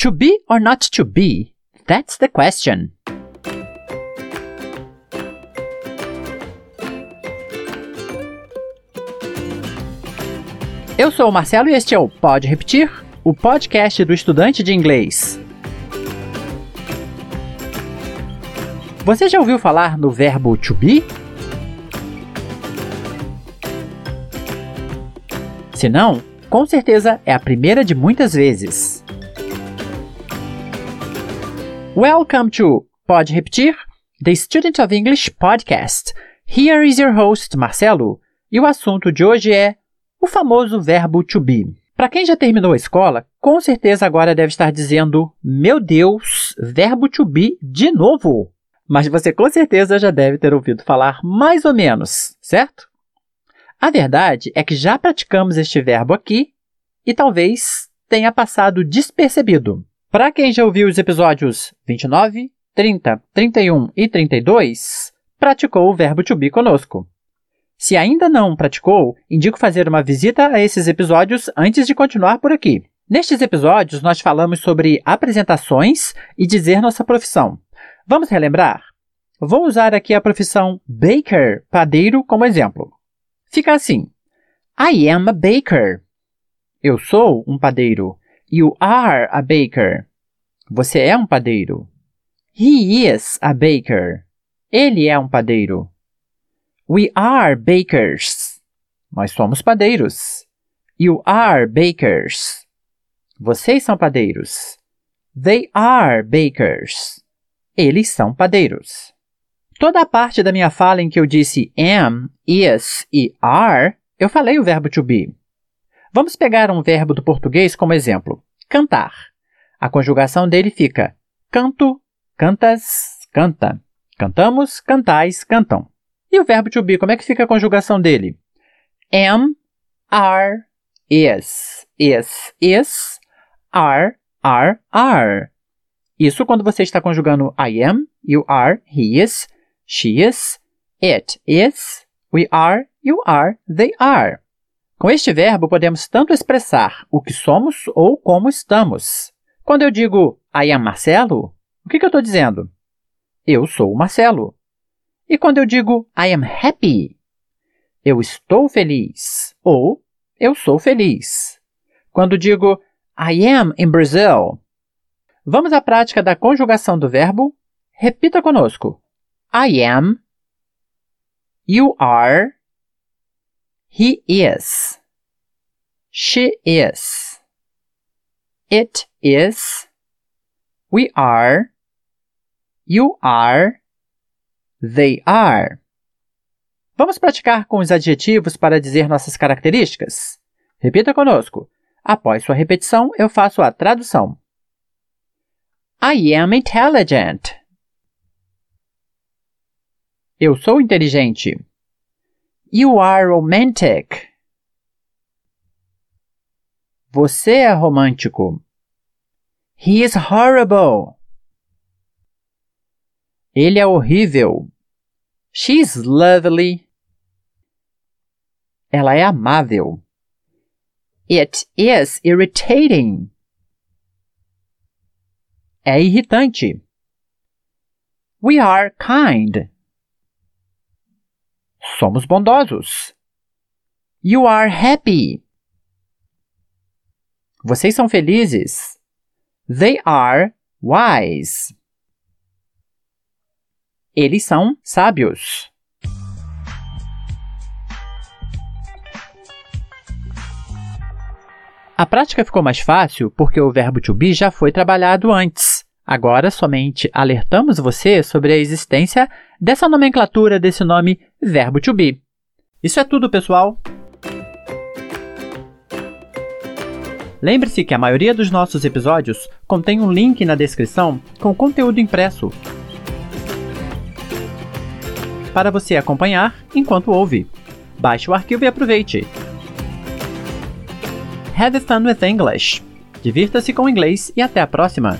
To be or not to be? That's the question. Eu sou o Marcelo e este é o Pode Repetir, o podcast do estudante de inglês. Você já ouviu falar no verbo to be? Se não, com certeza é a primeira de muitas vezes. Welcome to Pode Repetir, the Student of English podcast. Here is your host, Marcelo, e o assunto de hoje é o famoso verbo to be. Para quem já terminou a escola, com certeza agora deve estar dizendo: Meu Deus, verbo to be de novo! Mas você com certeza já deve ter ouvido falar mais ou menos, certo? A verdade é que já praticamos este verbo aqui e talvez tenha passado despercebido. Para quem já ouviu os episódios 29, 30, 31 e 32, praticou o verbo to be conosco. Se ainda não praticou, indico fazer uma visita a esses episódios antes de continuar por aqui. Nestes episódios, nós falamos sobre apresentações e dizer nossa profissão. Vamos relembrar? Vou usar aqui a profissão baker, padeiro, como exemplo. Fica assim: I am a baker. Eu sou um padeiro. You are a baker. Você é um padeiro. He is a baker. Ele é um padeiro. We are bakers. Nós somos padeiros. You are bakers. Vocês são padeiros. They are bakers. Eles são padeiros. Toda a parte da minha fala em que eu disse am, is e are, eu falei o verbo to be. Vamos pegar um verbo do português como exemplo. Cantar. A conjugação dele fica canto, cantas, canta. Cantamos, cantais, cantam. E o verbo to be, como é que fica a conjugação dele? Am, are, is. Is, is. Are, are, are. Isso quando você está conjugando I am, you are, he is, she is, it is, we are, you are, they are. Com este verbo, podemos tanto expressar o que somos ou como estamos. Quando eu digo I am Marcelo, o que, que eu estou dizendo? Eu sou o Marcelo. E quando eu digo I am happy, eu estou feliz ou eu sou feliz. Quando digo I am in Brazil, vamos à prática da conjugação do verbo. Repita conosco. I am, you are, he is, she is, it is, we are, you are, They are. Vamos praticar com os adjetivos para dizer nossas características? Repita conosco. Após sua repetição, eu faço a tradução. I am intelligent. Eu sou inteligente. You are romantic. Você é romântico. He is horrible. Ele é horrível. She's lovely. Ela é amável. It is irritating. É irritante. We are kind. Somos bondosos. You are happy. Vocês são felizes. They are wise. Eles são sábios. A prática ficou mais fácil porque o verbo to be já foi trabalhado antes. Agora somente alertamos você sobre a existência dessa nomenclatura desse nome verbo to be. Isso é tudo, pessoal! Lembre-se que a maioria dos nossos episódios contém um link na descrição com conteúdo impresso para você acompanhar enquanto ouve. Baixe o arquivo e aproveite. Have fun with English! Divirta-se com o inglês e até a próxima!